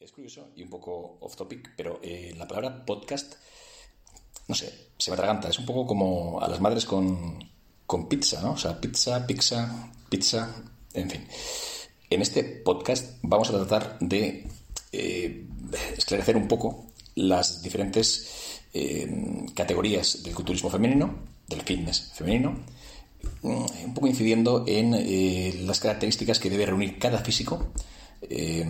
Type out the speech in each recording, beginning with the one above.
Es curioso y un poco off topic, pero eh, la palabra podcast, no sé, se me atraganta. Es un poco como a las madres con, con pizza, ¿no? O sea, pizza, pizza, pizza, en fin. En este podcast vamos a tratar de eh, esclarecer un poco las diferentes eh, categorías del culturismo femenino, del fitness femenino, mm, un poco incidiendo en las características que debe reunir cada físico eh,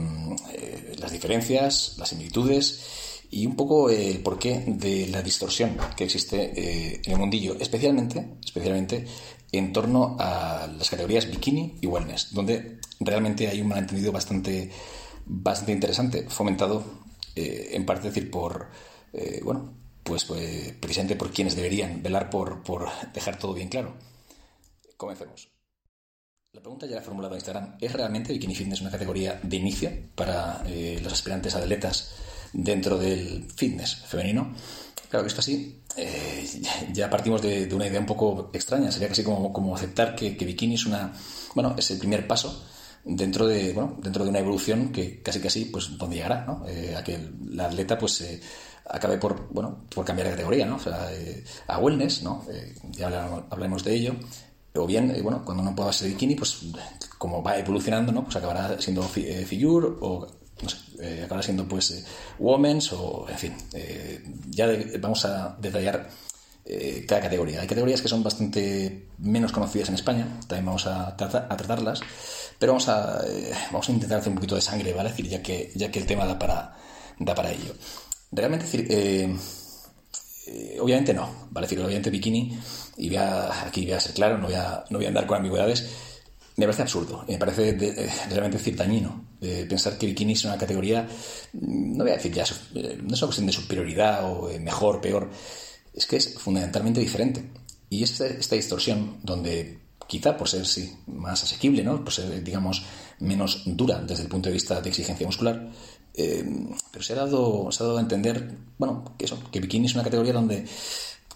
eh, las diferencias, las similitudes y un poco el porqué de la distorsión que existe eh, en el mundillo, especialmente, especialmente en torno a las categorías bikini y wellness, donde realmente hay un malentendido bastante, bastante interesante, fomentado en parte decir por, bueno, pues, pues, precisamente por quienes deberían velar por, por dejar todo bien claro. Comencemos. La pregunta ya la he formulado en Instagram. ¿Es realmente Bikini Fitness una categoría de inicio para eh, los aspirantes atletas dentro del fitness femenino? Claro que esto así, eh, ya partimos de, una idea un poco extraña. Sería casi como, aceptar que, bikini es una, bueno, es el primer paso dentro de, bueno, dentro de una evolución que casi casi, pues, donde llegará, ¿no? Eh, a que la atleta, pues, acabe por, bueno, por cambiar de categoría, ¿no? A wellness, ¿no? ya hablaremos de ello o bien, eh, bueno, cuando no pueda ser bikini, pues como va evolucionando, ¿no? Pues acabará siendo eh, figure o eh, acabará siendo pues women's o en fin, ya vamos a detallar cada categoría. Hay categorías que son bastante menos conocidas en España, también vamos a, a tratarlas, pero vamos a, vamos a intentar hacer un poquito de sangre, ¿vale? decir, ya que, ya que el tema da para, da para ello. Realmente, obviamente no, ¿vale? decir, obviamente bikini y voy a, aquí voy a ser claro, no voy a, no voy a andar con ambigüedades, me parece absurdo, me parece eh, realmente decir dañino pensar que bikini es una categoría, mm, no voy a decir ya, eh, no es una cuestión de superioridad o mejor, peor, es que es fundamentalmente diferente. Y es esta, distorsión donde quizá por ser sí, más asequible, ¿no? por ser, digamos, menos dura desde el punto de vista de exigencia muscular, eh, pero se ha, dado, se ha dado a entender, bueno, que eso, que bikini es una categoría donde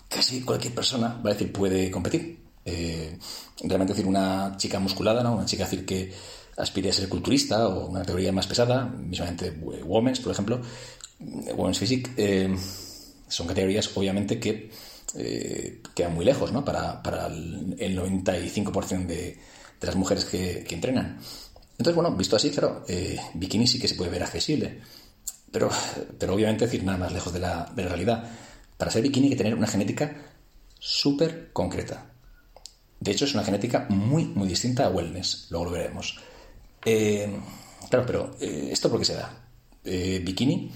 casi cualquier persona, va a decir, puede competir. Eh, realmente decir una chica musculada, ¿no? Una chica decir que aspire a ser culturista o una categoría más pesada, mismamente women's, por ejemplo, women's physique, eh, son categorías obviamente que eh, quedan muy lejos, ¿no? Para, el, 95% de, las mujeres que, entrenan. Entonces, bueno, visto así, claro, bikini sí que se puede ver accesible, pero, pero obviamente decir nada más lejos de la, de la realidad. Para ser bikini hay que tener una genética súper concreta. De hecho, es una genética muy, muy distinta a wellness. Luego lo veremos. Eh, claro, pero eh, ¿esto por qué se da? Eh, bikini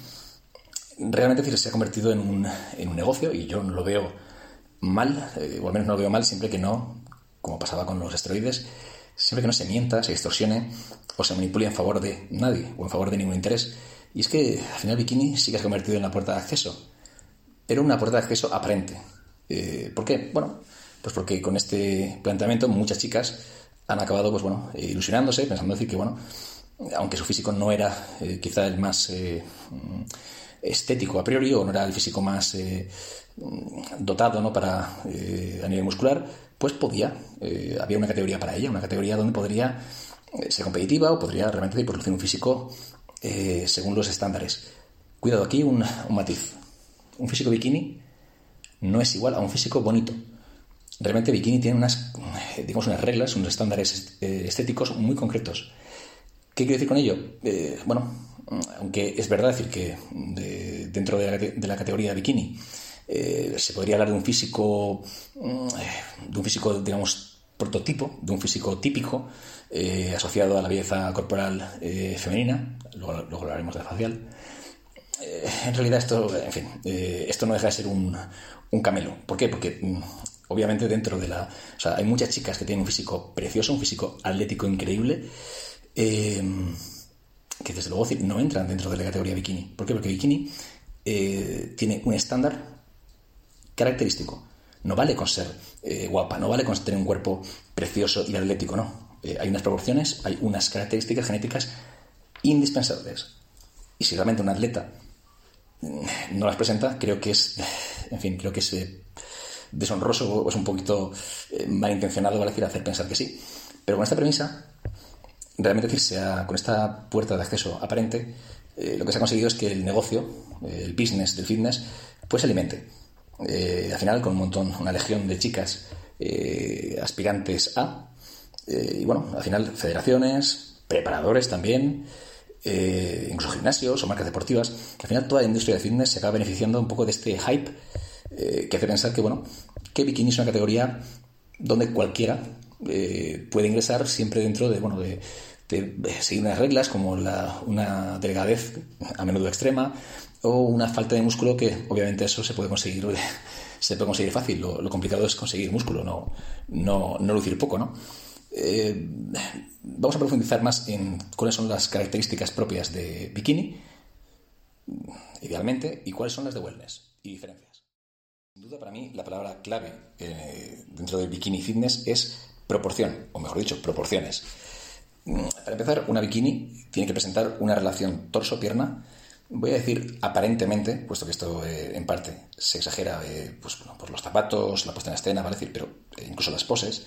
realmente se ha convertido en un, en un, negocio y yo no lo veo mal, o al menos no lo veo mal siempre que no, como pasaba con los esteroides, siempre que no se mienta, se distorsione o se manipule en favor de nadie o en favor de ningún interés. Y es que al final bikini sí que se ha convertido en la puerta de acceso era una puerta de acceso aparente. Eh, ¿Por qué? Bueno, pues porque con este planteamiento muchas chicas han acabado, pues bueno, ilusionándose, pensando decir que, bueno, aunque su físico no era eh, quizá el más eh, estético a priori, o no era el físico más dotado ¿no? para, a nivel muscular, pues podía, había una categoría para ella, una categoría donde podría ser competitiva o podría realmente producir un físico según los estándares. Cuidado aquí, un matiz un físico bikini no es igual a un físico bonito. Realmente bikini tiene unas, digamos, unas reglas, unos estándares eh, estéticos muy concretos. ¿Qué quiero decir con ello? Eh, bueno, aunque es verdad decir que dentro de la, categoría bikini eh, se podría hablar de un físico, mm, de un físico, digamos, prototipo, de un físico típico asociado a la belleza corporal femenina, luego, luego hablaremos de la facial, eh, en realidad esto, en fin, eh, esto no deja de ser un, camelo. ¿Por qué? Porque mm, obviamente dentro de la... O sea, hay muchas chicas que tienen un físico precioso, un físico atlético increíble, eh, que desde luego no entran dentro de la categoría bikini. ¿Por qué? Porque bikini tiene un estándar característico. No vale con ser guapa, no vale con tener un cuerpo precioso y atlético, no. hay unas proporciones, hay unas características genéticas indispensables. Y si realmente un atleta no las presenta, creo que es, en fin, creo que es eh, deshonroso o es un poquito eh, malintencionado, ¿vale? hacer pensar que sí. Pero con esta premisa, realmente decir, sea, con esta puerta de acceso aparente, lo que se ha conseguido es que el negocio, el business del fitness, pues se alimente. al final, con un montón, una legión de chicas aspirantes a, y bueno, al final, federaciones, preparadores también, eh, incluso gimnasios o marcas deportivas, que al final toda la industria de fitness se acaba beneficiando un poco de este hype eh, que hace pensar que, bueno, que bikini es una categoría donde cualquiera eh, puede ingresar siempre dentro de, bueno, de, seguir unas reglas como la, una delgadez a menudo extrema o una falta de músculo que obviamente eso se puede conseguir se puede conseguir fácil. Lo, complicado es conseguir músculo no, no, no lucir poco no eh, vamos a profundizar más en cuáles son las características propias de bikini, idealmente, y cuáles son las de wellness y diferencias. Sin duda, para mí, la palabra clave eh, dentro del bikini fitness es proporción, o mejor dicho, proporciones. Para empezar, una bikini tiene que presentar una relación torso-pierna Voy a decir aparentemente, puesto que esto eh, en parte se exagera pues, por los zapatos, la puesta en escena, vale decir, pero incluso las poses,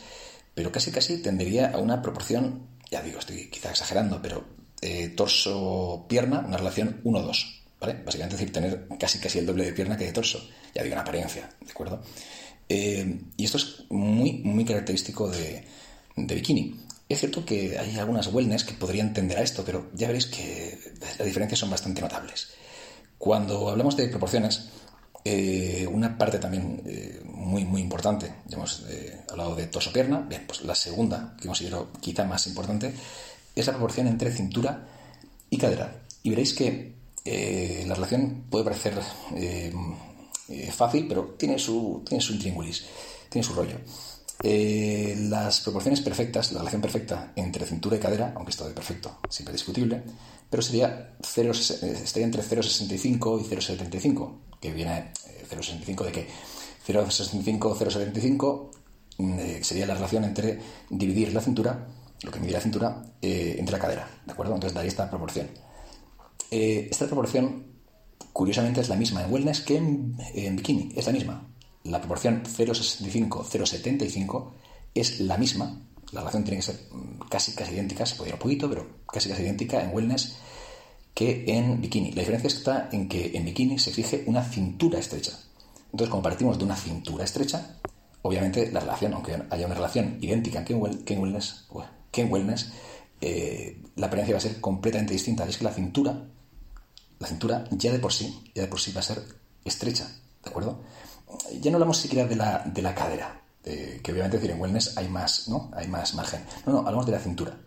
pero casi casi tendería a una proporción, ya digo, estoy quizá exagerando, pero eh, torso-pierna, una relación 1-2. ¿Vale? Básicamente decir, tener casi casi el doble de pierna que de torso. Ya digo, en apariencia, ¿de acuerdo? Eh, y esto es muy, muy característico de, de bikini. Es cierto que hay algunas wellness que podrían tender a esto, pero ya veréis que las diferencias son bastante notables. Cuando hablamos de proporciones, eh, una parte también eh, muy, muy importante, ya hemos eh, hablado de torso-pierna, bien, pues la segunda, que considero quizá más importante, es la proporción entre cintura y cadera. Y veréis que la relación puede parecer fácil, pero tiene su, tiene su intríngulis, tiene su rollo. Las proporciones perfectas, la relación perfecta entre cintura y cadera, aunque esto de perfecto siempre discutible, pero sería 0, estaría entre 0,65 y 0,75 que viene 0,65 eh, de que 0,65, 0,75 mm, eh, sería la relación entre dividir la cintura, lo que mide la cintura, eh, entre la cadera, ¿de acuerdo? Entonces daría esta proporción. esta proporción, curiosamente, es la misma en wellness que en bikini, es la misma. La proporción 0,65, 0,75 es la misma, la relación tiene que ser mm, casi, casi idéntica, se puede ir un poquito, pero casi, casi idéntica en wellness que en bikini. La diferencia está en que en bikini se exige una cintura estrecha. Entonces, como partimos de una cintura estrecha, obviamente la relación, aunque haya una relación idéntica que en, wellness, que en wellness eh, la apariencia va a ser completamente distinta. Es que la cintura, la cintura ya de por sí, ya de por sí va a ser estrecha, ¿de acuerdo? Ya no hablamos siquiera de la, de la cadera, que obviamente decir en wellness hay más, ¿no? Hay más margen. No, no, hablamos de la cintura.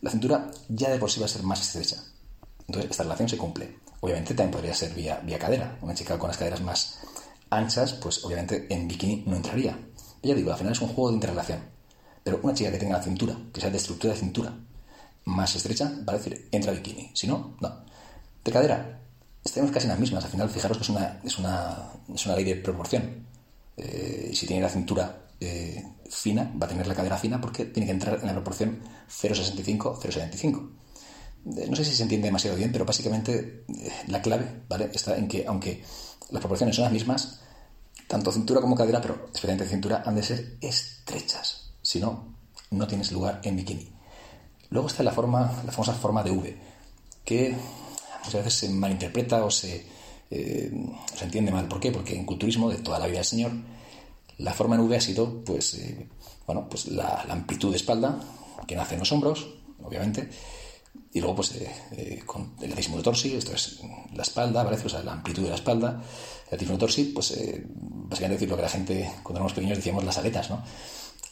La cintura ya de por sí va a ser más estrecha. Entonces, esta relación se cumple. Obviamente también podría ser vía, vía cadera. Una chica con las caderas más anchas, pues obviamente en bikini no entraría. Ya digo, al final es un juego de interrelación. Pero una chica que tenga la cintura, que sea de estructura de cintura más estrecha, va a decir, entra bikini. Si no, no. De cadera, estaremos casi en las mismas. Al final, fijaros que es una, es una, es una ley de proporción. Eh, si tiene la cintura eh, fina, va a tener la cadera fina porque tiene que entrar en la proporción 0,65-0,75. Eh, no sé si se entiende demasiado bien, pero básicamente la clave está en que, aunque las proporciones son las mismas, tanto cintura como cadera, pero especialmente cintura, han de ser estrechas. Si no, no tienes lugar en bikini. Luego está la, forma, la famosa forma de V, que muchas veces se malinterpreta o se, eh, se entiende mal. ¿Por qué? Porque en culturismo de toda la vida del señor, la forma en V ha sido pues, bueno, pues la, amplitud de espalda, que nace en los hombros, obviamente, y luego, pues, eh, eh, con el latísimo torsi, esto es la espalda, ¿vale? O sea, la amplitud de la espalda. El latísimo torsi, pues, eh, básicamente decir lo que la gente, cuando éramos pequeños, decíamos las aletas, ¿no?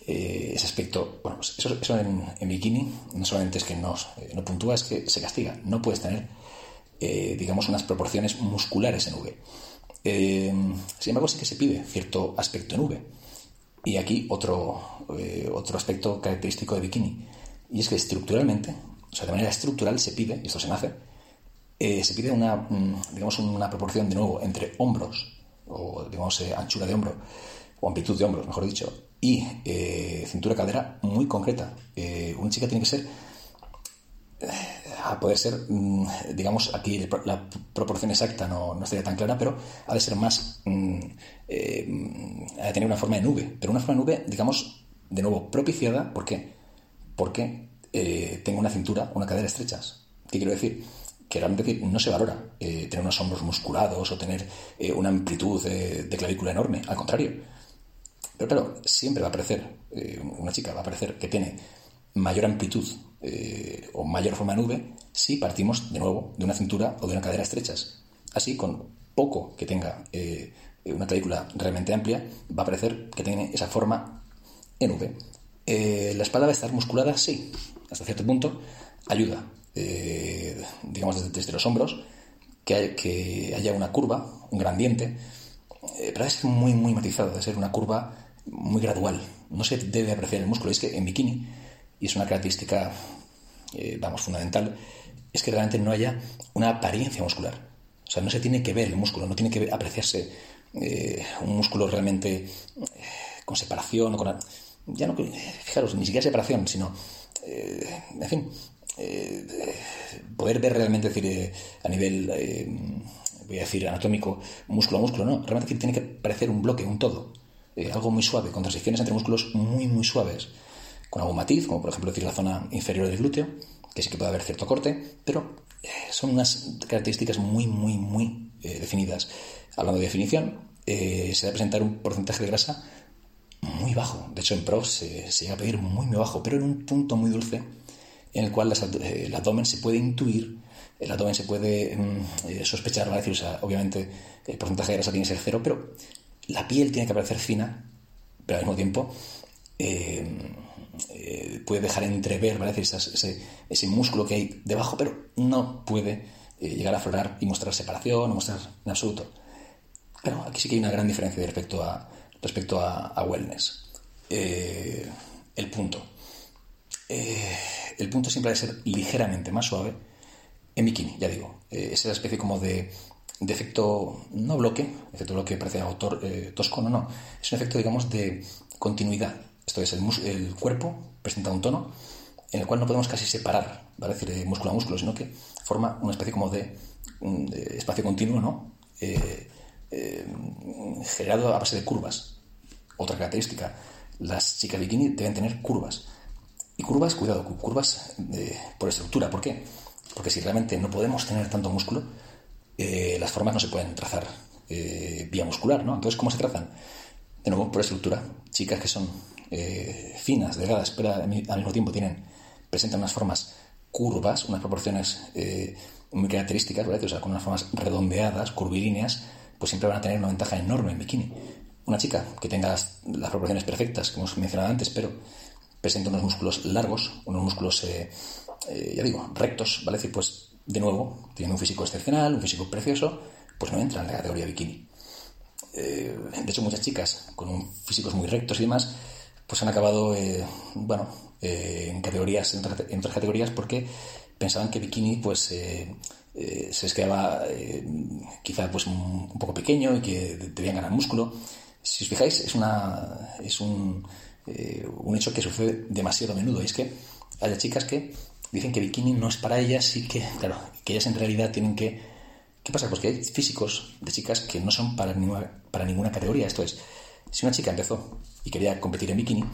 ese aspecto, bueno, pues eso, eso en, bikini no solamente es que no, no puntúa, es que se castiga. No puedes tener, digamos, unas proporciones musculares en V. sin embargo, sí que se pide cierto aspecto en V. Y aquí otro, otro aspecto característico de bikini. Y es que estructuralmente o sea, de manera estructural se pide, y esto se nace, eh, se pide una, mm, digamos, una proporción de nuevo entre hombros, o digamos, eh, anchura de hombro, o amplitud de hombros, mejor dicho, y eh, cintura cadera muy concreta. una chica tiene que ser, a poder ser, mm, digamos, aquí la proporción exacta no, no, estaría tan clara, pero ha de ser más, mm, ha de tener una forma de nube, pero una forma de nube, digamos, de nuevo, propiciada, ¿por qué? Porque eh, tengo una cintura, una cadera estrechas. ¿Qué quiero decir? que realmente no se valora tener unos hombros musculados o tener una amplitud de clavícula enorme, al contrario. Pero claro, siempre va a aparecer, una chica va a aparecer que tiene mayor amplitud eh, o mayor forma de nube si partimos de nuevo de una cintura o de una cadera estrechas. Así, con poco que tenga eh, una clavícula realmente amplia, va a parecer que tiene esa forma en V. Eh, la espalda va a estar musculada, sí, hasta cierto punto, ayuda, digamos, desde, los hombros, que, que, haya una curva, un gradiente, pero es muy, muy matizado, debe ser una curva muy gradual. No se debe apreciar el músculo. Es que en bikini y es una característica, eh, vamos, fundamental, es que realmente no haya una apariencia muscular. O sea, no se tiene que ver el músculo, no tiene que apreciarse eh, un músculo realmente eh, con separación o con... Ya no, fijaros, ni siquiera separación, sino, en fin, poder ver realmente, decir, a nivel, voy a decir, anatómico, músculo a músculo, no, realmente tiene que parecer un bloque, un todo, algo muy suave, con transiciones entre músculos muy, muy suaves con algún matiz, como por ejemplo decir la zona inferior del glúteo, que sí que puede haber cierto corte, pero eh, son unas características muy, muy, muy eh, definidas. Hablando de definición, eh, se debe presentar un porcentaje de grasa muy bajo. De hecho, en PRO se, llega a pedir muy, muy bajo, pero en un punto muy dulce en el cual el abdomen se puede intuir, el abdomen se puede mm, sospechar, decir, obviamente el porcentaje de grasa tiene que ser cero, pero la piel tiene que parecer fina, pero al mismo tiempo eh, puede dejar entrever ese, músculo que hay debajo, pero no puede eh, llegar a aflorar y mostrar separación o mostrar en absoluto. Pero aquí sí que hay una gran diferencia respecto a, respecto a, wellness. Eh, el punto. el punto siempre debe ser ligeramente más suave en bikini, ya digo. es la especie como de, de, efecto, no bloque, efecto bloque parece autor tosco, no, no. Es un efecto, digamos, de continuidad esto es, el, cuerpo presenta un tono en el cual no podemos casi separar, ¿vale? decir, de músculo a músculo, sino que forma una especie como de, espacio continuo, ¿no? Eh, eh, generado a base de curvas. Otra característica, las chicas bikini deben tener curvas. Y curvas, cuidado, curvas por estructura. ¿Por qué? Porque si realmente no podemos tener tanto músculo, eh, las formas no se pueden trazar vía muscular, ¿no? Entonces, ¿cómo se trazan? De nuevo, por estructura. Chicas que son eh, finas, delgadas, pero al mismo tiempo tienen, presentan unas formas curvas, unas proporciones eh, muy características, O sea, con unas formas redondeadas, curvilíneas, pues siempre van a tener una ventaja enorme en bikini. Una chica que tenga las, proporciones perfectas, que hemos mencionado antes, pero presenta unos músculos largos, unos músculos, eh, ya digo, rectos, ¿vale? decir, pues de nuevo, tiene un físico excepcional, un físico precioso, pues no entra en la categoría bikini. de hecho, muchas chicas con físicos muy rectos y demás, pues han acabado, eh, bueno, eh, en categorías, en otras, categorías, porque pensaban que bikini, pues, eh, se les quedaba quizá pues un, poco pequeño y que debían ganar músculo. Si os fijáis, es una, es un, un hecho que sucede demasiado a menudo. Y es que hay chicas que dicen que bikini no es para ellas y que, claro, que ellas en realidad tienen que... ¿Qué pasa? Pues que hay físicos de chicas que no son para ninguna, para ninguna categoría. Esto es, si una chica empezó y quería competir en bikini,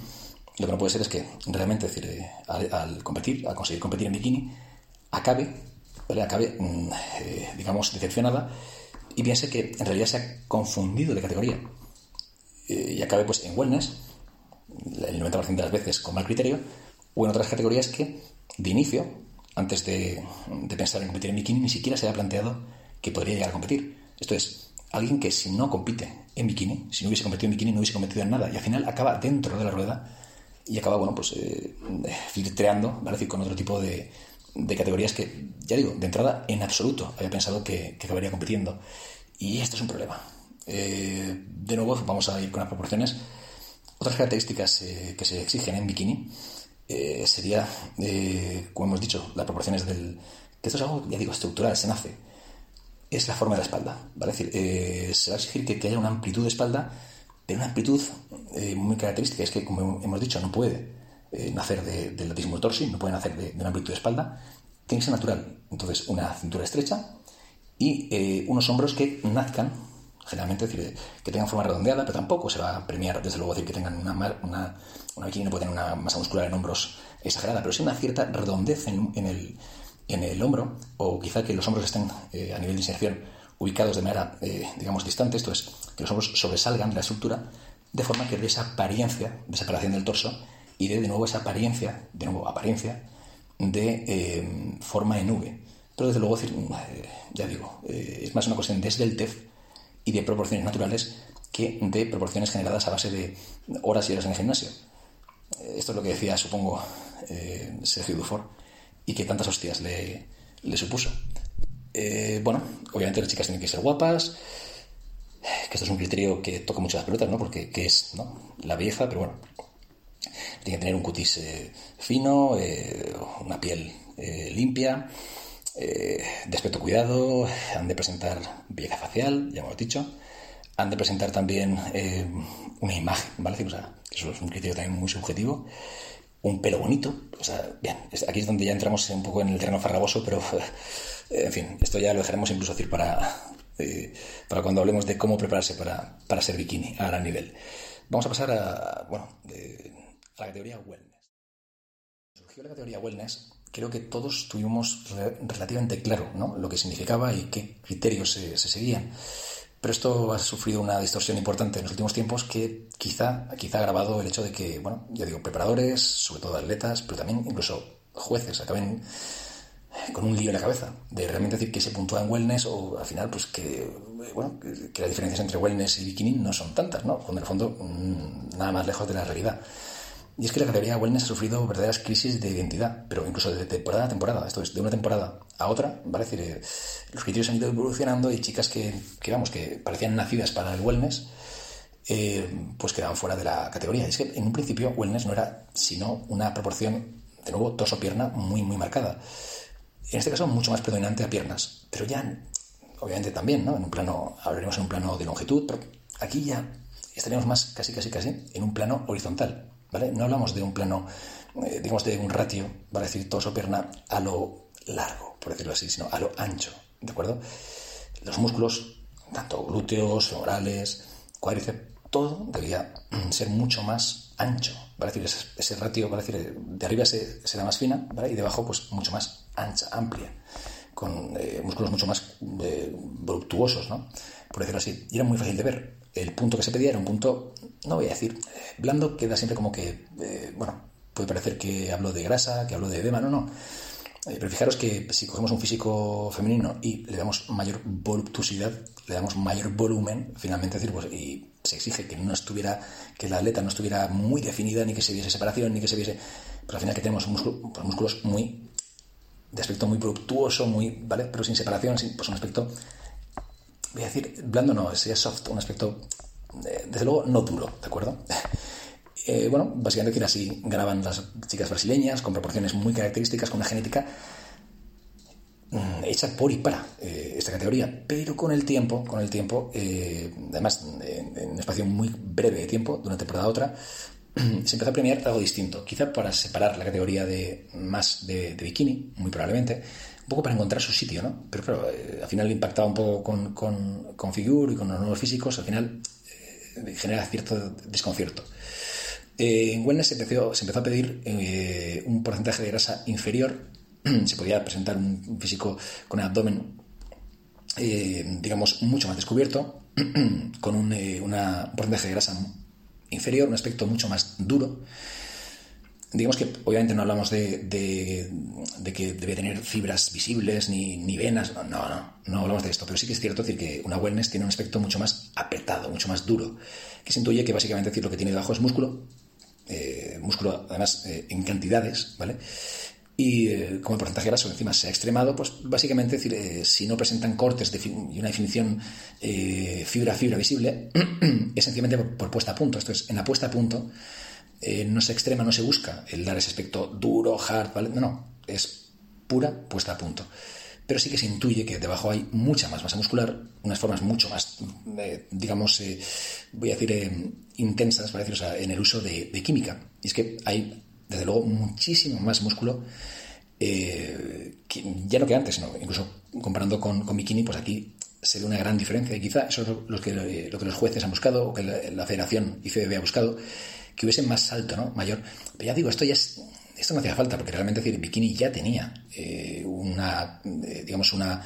lo que no puede ser es que realmente, eh, al, competir, al conseguir competir en bikini, acabe, mm, eh, digamos, decepcionada y piense que en realidad se ha confundido de categoría eh, y acabe pues en wellness, el 90% de las veces con mal criterio, o en otras categorías que de inicio, antes de, de pensar en competir en bikini, ni siquiera se haya planteado que podría llegar a competir. Esto es, alguien que si no compite en bikini, si no hubiese competido en bikini, no hubiese competido en nada. Y al final acaba dentro de la rueda y acaba, bueno, pues eh, filtreando, ¿vale? decir, con otro tipo de, categorías que, ya digo, de entrada en absoluto había pensado que, acabaría compitiendo. Y esto es un problema. Eh, de nuevo, vamos a ir con las proporciones. Otras características eh, que se exigen en bikini sería, como hemos dicho, las proporciones del... que esto es algo, ya digo, estructural, se nace es la forma de la espalda. ¿vale? Es decir, eh, se va a exigir que, haya una amplitud de espalda, pero una amplitud eh, muy característica. Es que, como hemos dicho, no puede eh, nacer de, del latismo torsi, no puede nacer de, una amplitud de espalda. Tiene que ser natural. Entonces, una cintura estrecha y unos hombros que nazcan, generalmente, decir, que tengan forma redondeada, pero tampoco se va a premiar, desde luego, decir que tengan una, una, una bikini no puede tener una masa muscular en hombros exagerada, pero sí una cierta redondez en, el, en el hombro, o quizá que los hombros estén eh, a nivel de inserción ubicados de manera, eh, digamos, distante, esto es, que los hombros sobresalgan de la estructura, de forma que dé esa apariencia de separación del torso y dé de nuevo esa apariencia, de nuevo apariencia, de eh, forma en V. Pero desde luego, ya digo, es más una cuestión desde el TEF y de proporciones naturales que de proporciones generadas a base de horas y horas en el gimnasio. Esto es lo que decía, supongo, Sergio Dufour y que tantas hostias le, supuso. Eh, bueno, obviamente las chicas tienen que ser guapas, que esto es un criterio que toca mucho las pelotas, ¿no? Porque es ¿no? la belleza, pero bueno, tiene que tener un cutis eh, fino, eh, una piel limpia, de aspecto cuidado, han de presentar belleza facial, ya hemos dicho, han de presentar también una imagen, ¿vale? O sea, eso es un criterio también muy subjetivo un pelo bonito. O sea, bien, aquí es donde ya entramos un poco en el terreno farragoso, pero en fin, esto ya lo dejaremos incluso decir para, eh, para cuando hablemos de cómo prepararse para, para ser bikini a gran nivel. Vamos a pasar a, bueno, a la categoría wellness. Surgió la categoría wellness, creo que todos tuvimos relativamente claro ¿no? lo que significaba y qué criterios se, se seguían. Pero esto ha sufrido una distorsión importante en los últimos tiempos que quizá, quizá ha agravado el hecho de que, bueno, ya digo, preparadores, sobre todo atletas, pero también incluso jueces acaben con un lío en la cabeza de realmente decir que se puntúa en wellness o al final pues que bueno que, las diferencias entre wellness y bikini no son tantas no cuando en el fondo mm, nada más lejos de la realidad y es que la categoría wellness ha sufrido verdaderas crisis de identidad, pero incluso de temporada a temporada. Esto es, de una temporada a otra, ¿vale? decir, eh, los criterios han ido evolucionando y chicas que, que, vamos, que parecían nacidas para el wellness, eh, pues quedaban fuera de la categoría. Y es que en un principio wellness no era sino una proporción, de nuevo, torso-pierna muy, muy marcada. En este caso, mucho más predominante a piernas, pero ya, obviamente también, ¿no? En un plano, hablaremos en un plano de longitud, pero aquí ya estaríamos más, casi, casi, casi, en un plano horizontal. No hablamos de un plano, eh, digamos, de un ratio, a decir, torso-pierna a lo largo, por decirlo así, sino a lo ancho, ¿de acuerdo? Los músculos, tanto glúteos, orales, cuádriceps, todo debería ser mucho más ancho, ¿vale? decir, ese, ratio, ¿vale? decir, de arriba será más fina, ¿vale? Y de abajo, pues, mucho más ancha, amplia, con eh, músculos mucho más eh, voluptuosos, ¿no? Por decirlo así. Y era muy fácil de ver el punto que se pedía era un punto, no voy a decir, blando, queda siempre como que, eh, bueno, puede parecer que hablo de grasa, que hablo de edema, no, no. Eh, pero fijaros que si cogemos un físico femenino y le damos mayor voluptuosidad, le damos mayor volumen, finalmente decir, pues, y se exige que no estuviera, que la atleta no estuviera muy definida, ni que se viese separación, ni que se viese. Pero al final que tenemos pues, músculos muy de aspecto muy voluptuoso, muy, ¿vale? Pero sin separación, sin, pues un aspecto voy a decir, blando no, es soft, un aspecto, desde luego, no duro, ¿de acuerdo? Eh, bueno, básicamente que así graban las chicas brasileñas, con proporciones muy características, con una genética mm, hecha por y para eh, esta categoría, pero con el tiempo, con el tiempo, además en un espacio muy breve de tiempo, de una temporada a otra, se empezó a premiar algo distinto, quizá para separar la categoría de más de, bikini, muy probablemente, un poco para encontrar su sitio, ¿no? Pero claro, eh, al final impactaba un poco con, con, con Figure y con los nuevos físicos, al final eh, genera cierto desconcierto. Eh, en Wellness se empezó, se empezó a pedir un porcentaje de grasa inferior, se podía presentar un físico con el abdomen, digamos, mucho más descubierto, con un, una, un porcentaje de grasa inferior, un aspecto mucho más duro, digamos que obviamente no hablamos de, de, que debe tener fibras visibles ni, ni, venas, no, no, no hablamos de esto, pero sí que es cierto decir que una wellness tiene un aspecto mucho más apretado, mucho más duro, que se intuye que básicamente decir lo que tiene debajo es músculo, eh, músculo además eh, en cantidades, ¿vale? Y eh, como el porcentaje graso encima se ha extremado, pues básicamente decir, si no presentan cortes de y una definición fibra a fibra visible, es sencillamente por puesta a punto. Esto es, en la puesta a punto eh, no se extrema, no se busca el dar ese aspecto duro, hard, ¿vale? No, no, es pura puesta a punto. Pero sí que se intuye que debajo hay mucha más masa muscular, unas formas mucho más, eh, digamos, eh, voy a decir, intensas, para decir, en el uso de, química. Y es que hay, desde luego, muchísimo más músculo, ya no que antes, sino incluso comparando con, bikini, pues aquí se ve una gran diferencia. Y quizá eso es lo que, lo que los jueces han buscado, o que la, la Federación ICBB ha buscado, que hubiese más salto, ¿no? Mayor. Pero ya digo, esto ya es, esto no hacía falta, porque realmente decir, bikini ya tenía eh, una, eh, digamos, una,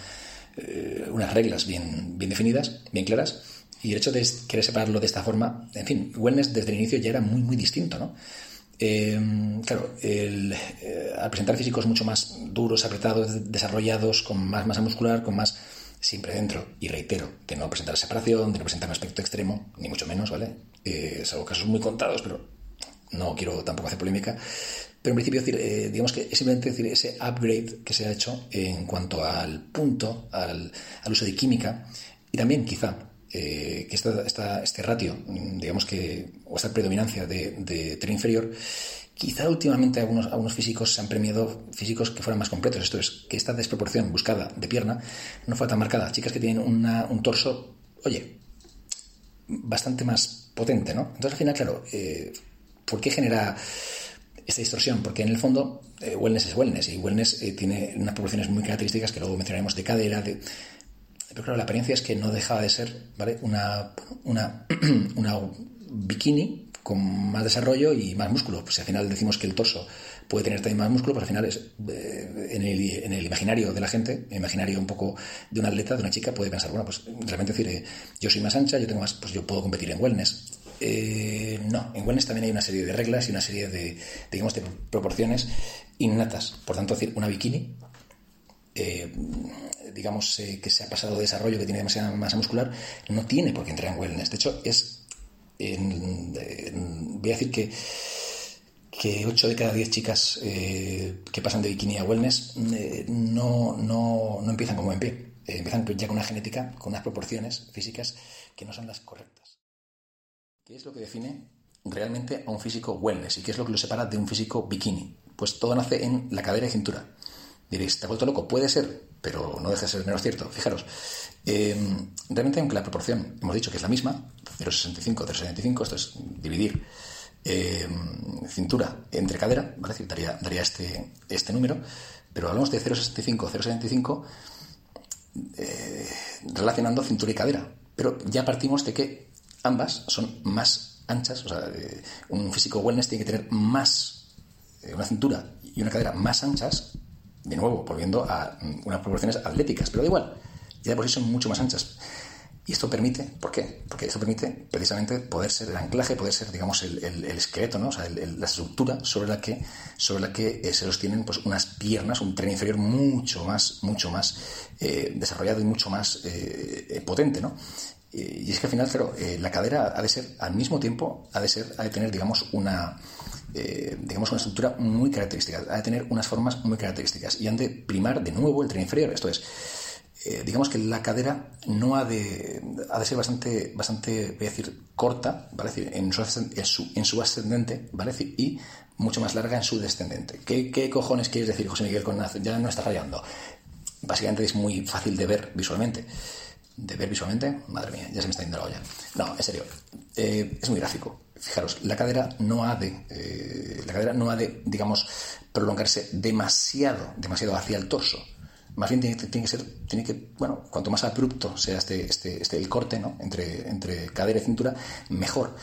eh, unas reglas bien, bien definidas, bien claras, y el hecho de querer separarlo de esta forma, en fin, wellness desde el inicio ya era muy, muy distinto, ¿no? claro, al presentar físicos mucho más duros, apretados, desarrollados, con más masa muscular, con más siempre dentro, y reitero, de no presentar separación, de no presentar un aspecto extremo, ni mucho menos, ¿vale? Eh, salvo casos muy contados, pero no quiero tampoco hacer polémica. Pero en principio, decir, eh, digamos que es simplemente decir ese upgrade que se ha hecho en cuanto al punto, al, uso de química, y también quizá eh, que esta, este ratio, digamos que, o esta predominancia de, de tren inferior, Quizá últimamente algunos, algunos físicos se han premiado físicos que fueran más completos. Esto es, que esta desproporción buscada de pierna no fue tan marcada. Chicas que tienen un torso, oye, bastante más potente, ¿no? Entonces al final, claro, eh, ¿por qué genera esta distorsión? Porque en el fondo eh, wellness es wellness y wellness eh, tiene unas proporciones muy características que luego mencionaremos de cadera, de... Pero claro, la apariencia es que no dejaba de ser, ¿vale? Una, una, una bikini con más desarrollo y más músculo. Pues si al final decimos que el torso puede tener también más músculo, pues al final es eh, en, el, imaginario de la gente, en el imaginario un poco de un atleta, de una chica, puede pensar, bueno, pues realmente decir, eh, yo soy más ancha, yo tengo más, pues yo puedo competir en wellness. Eh, no, en wellness también hay una serie de reglas y una serie de, digamos, de proporciones innatas. Por tanto, decir, una bikini, digamos, que se ha pasado de desarrollo, que tiene demasiada masa muscular, no tiene por qué entrar en wellness. De hecho, es voy a decir que, que 8 de cada 10 chicas eh, que pasan de bikini a wellness eh, no, no, no, empiezan como en pie. Eh, empiezan ya con una genética, con unas proporciones físicas que no son las correctas. ¿Qué es lo que define realmente a un físico wellness y qué es lo que lo separa de un físico bikini? Pues todo nace en la cadera y cintura. Diréis, ¿te ha vuelto loco? Puede ser, pero no deja de ser menos cierto. Fijaros, eh, realmente, aunque la proporción hemos dicho que es la misma, 0,65, 0,75, esto es dividir eh, cintura entre cadera, daría, este, este número, pero hablamos de 0,65, 0,75 eh, relacionando cintura y cadera. Pero ya partimos de que ambas son más anchas, o sea, un físico wellness tiene que tener más, una cintura y una cadera más anchas de nuevo, volviendo a unas proporciones atléticas, pero da igual, ya por eso son mucho más anchas. Y esto permite, ¿por qué? Porque esto permite precisamente poder ser el anclaje, poder ser, digamos, el, esqueleto, ¿no? O sea, la estructura sobre la que, sobre la que eh, se sostienen pues, unas piernas, un tren inferior mucho más, mucho más eh, desarrollado y mucho más eh, potente, ¿no? Y es que al final, claro, la cadera ha de ser, al mismo tiempo, ha de ser, ha de tener, digamos, una, eh, digamos, una estructura muy característica, ha de tener unas formas muy características y han de primar de nuevo el tren inferior. Esto es, eh, digamos que la cadera no ha de, ha de ser bastante, bastante, voy a decir, corta, ¿vale? Decir, en, su, en, su, ascendente, ¿vale? Y mucho más larga en su descendente. ¿Qué, ¿Qué, cojones quieres decir, José Miguel, Ya no está rayando. Básicamente es muy fácil de ver visualmente. De ver visualmente, madre mía, ya se me está yendo la olla. No, en serio, eh, es muy gráfico fijaros, la cadera no ha de, eh, la cadera no ha de, digamos, prolongarse demasiado, demasiado hacia el torso. Más bien tiene, que ser, tiene que, bueno, cuanto más abrupto sea este, este, este el corte, ¿no? Entre, entre cadera y cintura, mejor.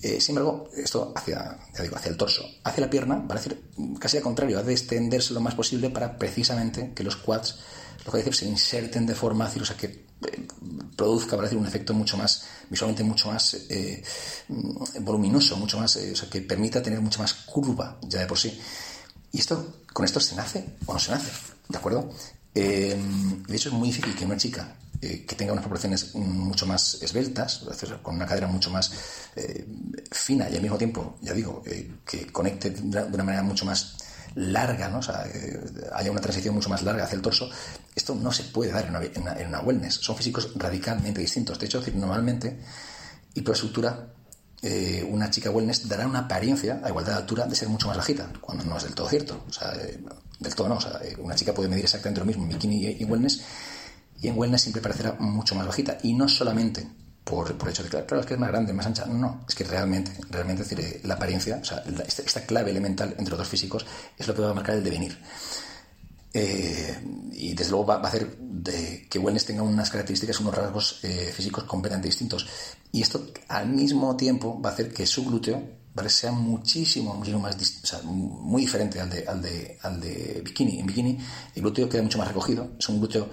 Eh, sin embargo, esto hacia, ya digo, hacia el torso. Hacia la pierna, va a casi al contrario, ha de extenderse lo más posible para precisamente que los quads, lo que decir, se inserten de forma, o sea, que eh, produzca, para un efecto mucho más, visualmente mucho más eh, voluminoso, mucho más, o sea, que permita tener mucha más curva ya de por sí. Y esto, con esto se nace o no se nace, ¿de acuerdo? Eh, de hecho, es muy difícil que una chica eh, que tenga unas proporciones mucho más esbeltas, con una cadera mucho más eh, fina y al mismo tiempo, ya digo, que conecte de una manera mucho más larga, ¿no? o sea, haya una transición mucho más larga hacia el torso, esto no se puede dar en una, wellness. Son físicos radicalmente distintos. De hecho, normalmente, y estructura, una chica wellness dará una apariencia a igualdad de altura de ser mucho más bajita, cuando no es del todo cierto. O sea, del todo no. O sea, eh, una chica puede medir exactamente lo mismo en bikini y wellness, y en wellness siempre parecerá mucho más bajita. Y no solamente por, por hecho de que, claro, es que es más grande, más ancha. No, no, es que realmente, realmente decir, eh, la apariencia, o sea, esta, clave elemental entre los dos físicos es lo que va a marcar el devenir. Eh, y desde luego va, a hacer de que Wellness tenga unas características, unos rasgos físicos completamente distintos. Y esto al mismo tiempo va a hacer que su glúteo ¿vale? sea muchísimo, muchísimo más, o sea, muy diferente al de, al de, al de bikini. En bikini el glúteo queda mucho más recogido, es un glúteo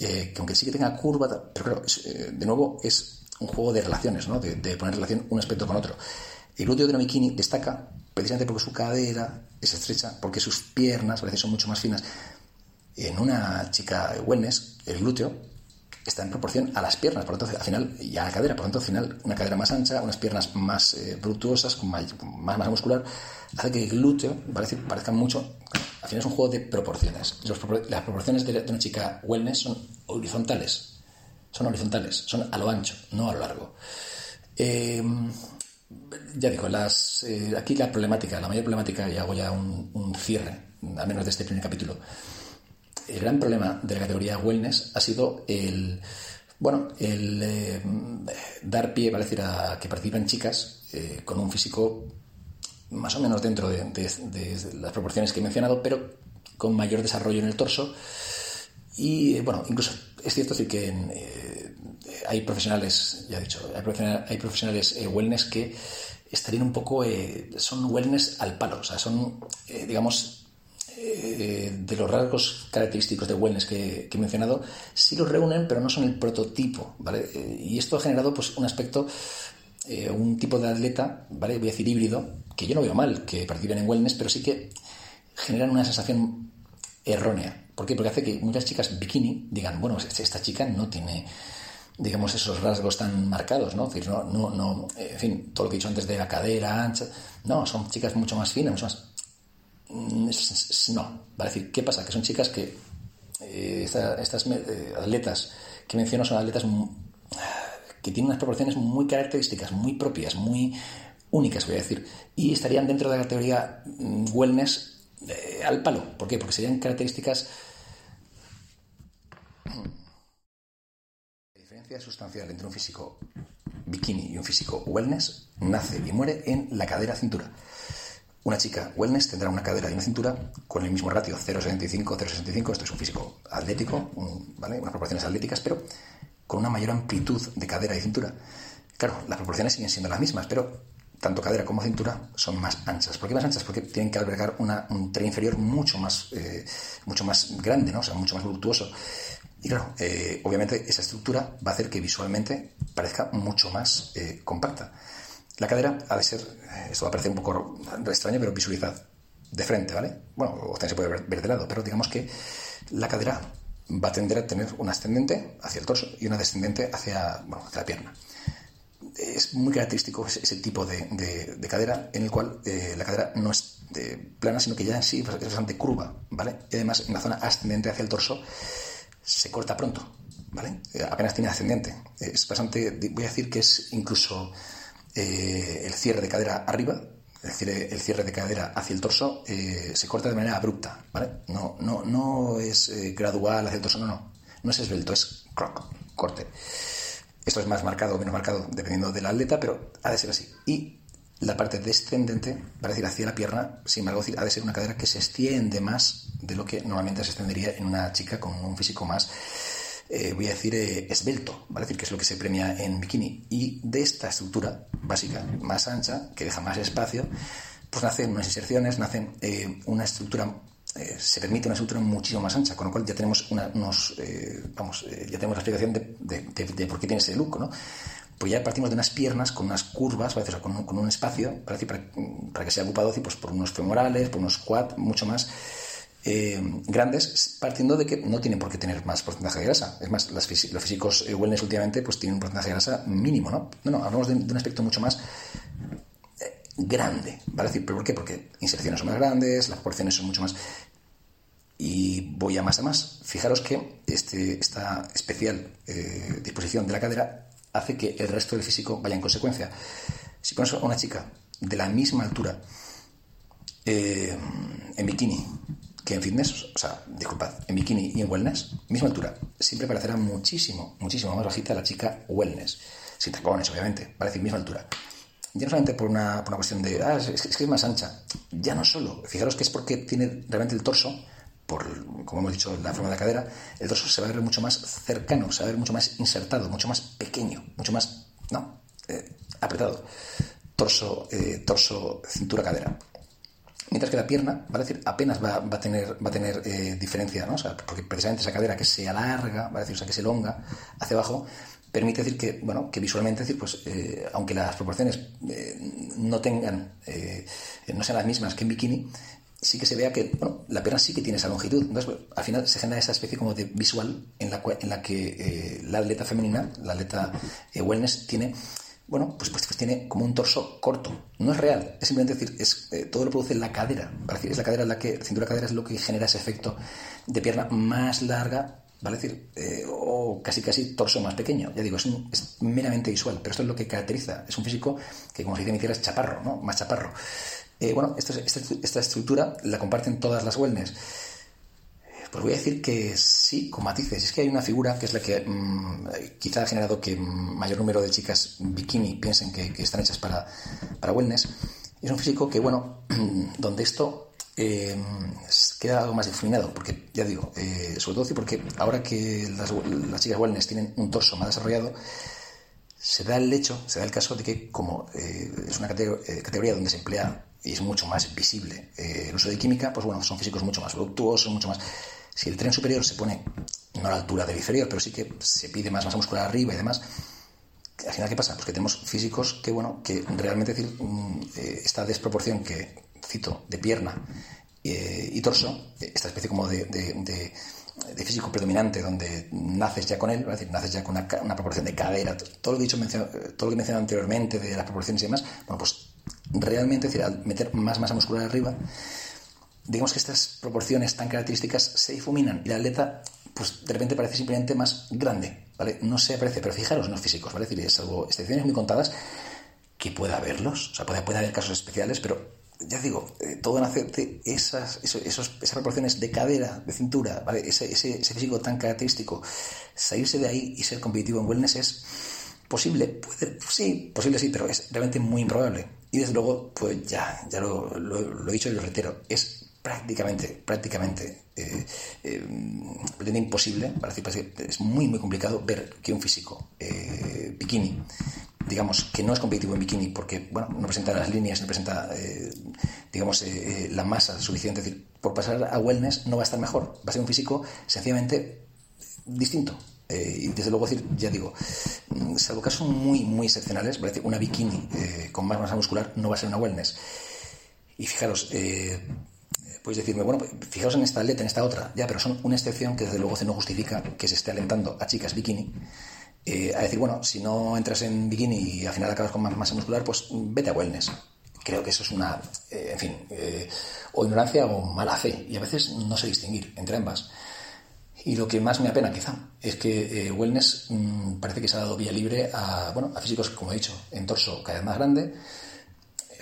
eh, que aunque sí que tenga curva, pero claro, eh, de nuevo es un juego de relaciones, ¿no? De, de, poner relación un aspecto con otro. El glúteo de una bikini destaca precisamente porque su cadera es estrecha, porque sus piernas a veces son mucho más finas. En una chica wellness, el glúteo está en proporción a las piernas, por lo tanto, al final, y a la cadera, por lo tanto, al final, una cadera más ancha, unas piernas más eh, con más, muscular, hace que el glúteo parece, parezca mucho. Al final es un juego de proporciones. las proporciones de, una chica wellness son horizontales. Son horizontales, son a lo ancho, no a lo largo. Em, ya digo, las, eh, aquí la problemática, la mayor problemática, y hago ya un, un cierre, al menos de este primer capítulo, el gran problema de la categoría wellness ha sido el, bueno, el eh, dar pie, para decir, a que participen chicas eh, con un físico más o menos dentro de, las proporciones que he mencionado, pero con mayor desarrollo en el torso. Y bueno, incluso es cierto decir que eh, hay profesionales, ya he dicho, hay profesionales, wellness que estarían un poco, son wellness al palo, o sea, son, digamos, eh, de los rasgos característicos de wellness que, he mencionado, sí los reúnen, pero no son el prototipo, ¿vale? Eh, y esto ha generado pues, un aspecto, eh, un tipo de atleta, ¿vale? Voy a decir híbrido, que yo no veo mal que participen en wellness, pero sí que generan una sensación errónea. ¿Por qué? Porque hace que muchas chicas bikini digan, bueno, esta chica no tiene digamos, esos rasgos tan marcados, ¿no? decir, no, no, no, en fin, todo lo que he dicho antes de la cadera ancha, no, son chicas mucho más finas, mucho más no, va a decir, ¿qué pasa? Que son chicas que eh, estas eh, atletas que menciono son atletas que tienen unas proporciones muy características, muy propias, muy únicas, voy a decir, y estarían dentro de la categoría mm, wellness eh, al palo. ¿Por qué? Porque serían características... La diferencia sustancial entre un físico bikini y un físico wellness nace y muere en la cadera-cintura. Una chica wellness tendrá una cadera y una cintura con el mismo ratio 0,75-0,65. Esto es un físico atlético, ¿vale? unas proporciones atléticas, pero con una mayor amplitud de cadera y cintura. Claro, las proporciones siguen siendo las mismas, pero tanto cadera como cintura son más anchas. ¿Por qué más anchas? Porque tienen que albergar un tren inferior mucho más, eh, mucho más grande, ¿no? o sea, mucho más voluptuoso. Y claro, eh, obviamente esa estructura va a hacer que visualmente parezca mucho más eh, compacta. La cadera ha de ser, eh, esto va a parecer un poco extraño, pero visualizad de frente, ¿vale? Bueno, o se puede ver, de lado, pero digamos que la cadera va a tender a tener una ascendente hacia el torso y una descendente hacia, bueno, la pierna. Es muy característico ese, tipo de, cadera en el cual eh, la cadera no es plana, sino que ya en sí es bastante curva, ¿vale? Y además en la zona ascendente hacia el torso se corta pronto, ¿vale? Eh, apenas tiene ascendente. Es bastante, voy a decir que es incluso eh, el cierre de cadera arriba, es decir, el cierre de cadera hacia el torso, eh, se corta de manera abrupta, ¿vale? No, no, no es eh, gradual hacia el torso, no, no. No es esbelto, es croc, corte. Esto es más marcado o menos marcado dependiendo del atleta, pero ha de ser así. Y la parte descendente, para decir hacia la pierna, sin embargo, ha de ser una cadera que se extiende más de lo que normalmente se extendería en una chica con un físico más eh, voy a decir, eh, esbelto, ¿vale? decir, que es lo que se premia en bikini. Y de esta estructura básica, más ancha, que deja más espacio, pues nacen unas inserciones, nacen eh, una estructura, se permite una estructura muchísimo más ancha, con lo cual ya tenemos unos, vamos, ya tenemos la explicación de, por qué tiene ese look, ¿no? Pues ya partimos de unas piernas con unas curvas, con, un, con un espacio, para, decir, para, que sea ocupado pues, por unos femorales, por unos quad, mucho más eh, grandes, partiendo de que no tienen por qué tener más porcentaje de grasa. Es más, los físicos eh, wellness últimamente pues tienen un porcentaje de grasa mínimo, ¿no? No, no, hablamos de, un aspecto mucho más eh, grande, ¿vale? Decir, ¿Por qué? Porque inserciones son más grandes, las porciones son mucho más... Y voy a más a más. Fijaros que este, esta especial disposición de la cadera hace que el resto del físico vaya en consecuencia. Si pones a una chica de la misma altura en bikini que en fitness, o sea, disculpad, en bikini y en wellness, misma altura, siempre parecerá muchísimo, muchísimo más bajita la chica wellness. Sin tacones, obviamente, va a decir misma altura. Ya no solamente por una, por una cuestión de, ah, es, que es más ancha, ya no solo, fijaros que es porque tiene realmente el torso, por, como hemos dicho, la forma de la cadera, el torso se va a ver mucho más cercano, se va a ver mucho más insertado, mucho más pequeño, mucho más, ¿no? Eh, apretado. torso, eh, torso, cintura, cadera. Mientras que la pierna, ¿vale? decir, apenas va, a tener, va a tener eh, diferencia, ¿no? O sea, porque precisamente esa cadera que se alarga, ¿vale? decir, o sea, que se elonga hacia abajo, permite decir que, bueno, que visualmente, decir, pues, eh, aunque las proporciones no tengan, no sean las mismas que en bikini, sí que se vea que, bueno, la pierna sí que tiene esa longitud. Entonces, al final se genera esa especie como de visual en la, en la que la atleta femenina, la atleta wellness, tiene bueno, pues, pues, pues, tiene como un torso corto. No es real, es simplemente decir, es, eh, todo lo produce la cadera. Es la cadera la que, cintura cadera es lo que genera ese efecto de pierna más larga, ¿vale? decir, eh, o casi casi torso más pequeño. Ya digo, es, meramente visual, pero esto es lo que caracteriza. Es un físico que, como se dice en tierra, es chaparro, ¿no? Más chaparro. Eh, bueno, esta, esta, estructura la comparten todas las wellness. Pues voy a decir que sí, con matices. Es que hay una figura que es la que mm, quizá ha generado que mayor número de chicas bikini piensen que, están hechas para, para wellness. Es un físico que, bueno, donde esto eh, queda algo más difuminado, porque ya digo, eh, sobre todo porque ahora que las, chicas wellness tienen un torso más desarrollado, se da el hecho, se da el caso de que como eh, es una categoría donde se emplea y es mucho más visible el uso de química, pues bueno, son físicos mucho más voluptuosos, mucho más si el tren superior se pone no a la altura del inferior, pero sí que se pide más masa muscular arriba y demás, al final, ¿qué pasa? Pues que tenemos físicos que, bueno, que realmente decir, mm, eh, esta desproporción que cito de pierna eh, y torso, esta especie como de, físico predominante donde naces ya con él, es decir, naces ya con una, proporción de cadera, todo lo que he dicho, todo lo que mencionado anteriormente de las proporciones y demás, bueno, pues realmente, decir, al meter más masa muscular arriba, digamos que estas proporciones tan características se difuminan y la atleta, pues de repente parece simplemente más grande, ¿vale? No se aparece, pero fijaros en los físicos, ¿vale? Es decir, salvo excepciones muy contadas, que pueda haberlos, o sea, puede, puede haber casos especiales, pero ya digo, eh, todo nace de esas, esos, esas proporciones de cadera, de cintura, ¿vale? Ese, ese, ese, físico tan característico, salirse de ahí y ser competitivo en wellness es posible, puede, sí, posible sí, pero es realmente muy improbable. Y desde luego, pues ya, ya lo, lo he dicho y lo reitero, es prácticamente, prácticamente eh, eh, imposible, para decir, es muy, muy complicado ver que un físico eh, bikini, digamos, que no es competitivo en bikini porque, bueno, no presenta las líneas, no presenta, eh, digamos, la masa suficiente, es decir, por pasar a wellness no va a estar mejor, va a ser un físico sencillamente distinto. y desde luego decir, ya digo, mm, salvo casos muy, muy excepcionales, una bikini con más masa muscular no va a ser una wellness. Y fijaros, Puedes decirme, bueno, pues, fijaos en esta atleta, en esta otra, ya, pero son una excepción que desde luego no justifica que se esté alentando a chicas bikini eh, a decir, bueno, si no entras en bikini y al final acabas con más masa muscular, pues vete a wellness. Creo que eso es una, eh, en fin, eh, o ignorancia o mala fe, y a veces no sé distinguir entre ambas. Y lo que más me apena, quizá, es que wellness mm, parece que se ha dado vía libre a, bueno, a físicos, como he dicho, en torso cada vez más grande,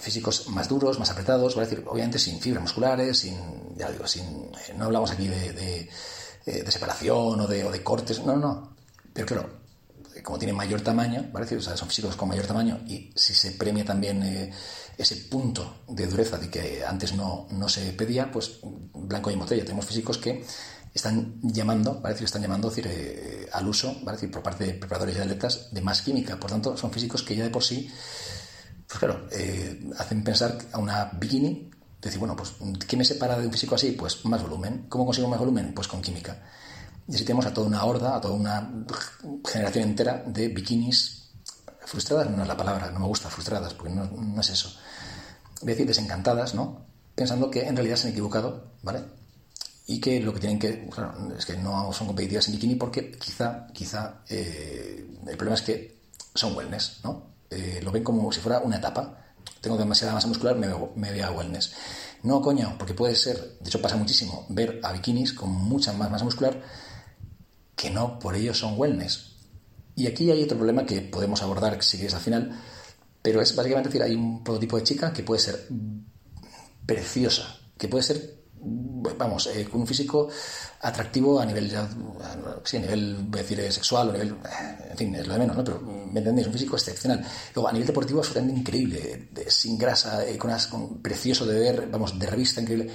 físicos más duros, más apretados, decir, obviamente sin fibras musculares, sin, ya digo, sin, eh, no hablamos aquí de, eh, separación o de, cortes, no, no, pero claro, como tienen mayor tamaño, ¿vale? decir, son físicos con mayor tamaño y si se premia también eh, ese punto de dureza de que antes no, no se pedía, pues blanco y botella. Tenemos físicos que están llamando, ¿vale? están llamando decir, al uso, ¿vale? por parte de preparadores y atletas de más química. Por tanto, son físicos que ya de por sí claro, eh, hacen pensar a una bikini, decir, bueno, pues ¿qué me separa de un físico así? Pues más volumen. ¿Cómo consigo más volumen? Pues con química. Y así tenemos a toda una horda, a toda una generación entera de bikinis frustradas, no es la palabra, no me gusta, frustradas, porque no, es eso. Voy a decir desencantadas, ¿no? Pensando que en realidad se han equivocado, ¿vale? Y que lo que tienen que, claro, es que no son competitivas en bikini porque quizá, quizá, eh, el problema es que son wellness, ¿no? Eh, lo ven como si fuera una etapa. Tengo demasiada masa muscular, me, voy a wellness. No, coño, porque puede ser, de hecho pasa muchísimo, ver a bikinis con mucha más masa muscular que no por ello son wellness. Y aquí hay otro problema que podemos abordar si quieres al final, pero es básicamente decir, hay un prototipo de chica que puede ser preciosa, que puede ser vamos, eh, con un físico atractivo a nivel, ya, sí, a nivel, voy a decir, eh, sexual, a nivel, eh, en fin, es lo de menos, ¿no? Pero, ¿me entendéis? Un físico excepcional. Luego, a nivel deportivo, absolutamente increíble, sin grasa, con, con, precioso de ver, vamos, de revista, increíble.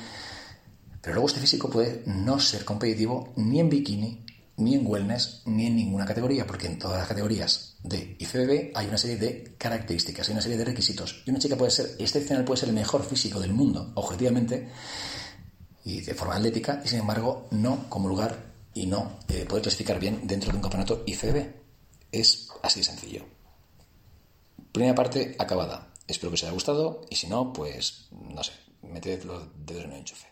Pero luego este físico puede no ser competitivo ni en bikini, ni en wellness ni en ninguna categoría, porque en todas las categorías de IFBB hay una serie de características, hay una serie de requisitos. Y una chica puede ser excepcional, puede ser el mejor físico del mundo, objetivamente, y de forma atlética, y sin embargo no como lugar y no eh, puede clasificar bien dentro de un campeonato IFBB. Es así de sencillo. Primera parte acabada. Espero que os haya gustado y si no, pues no sé, meted los dedos en el enchufe.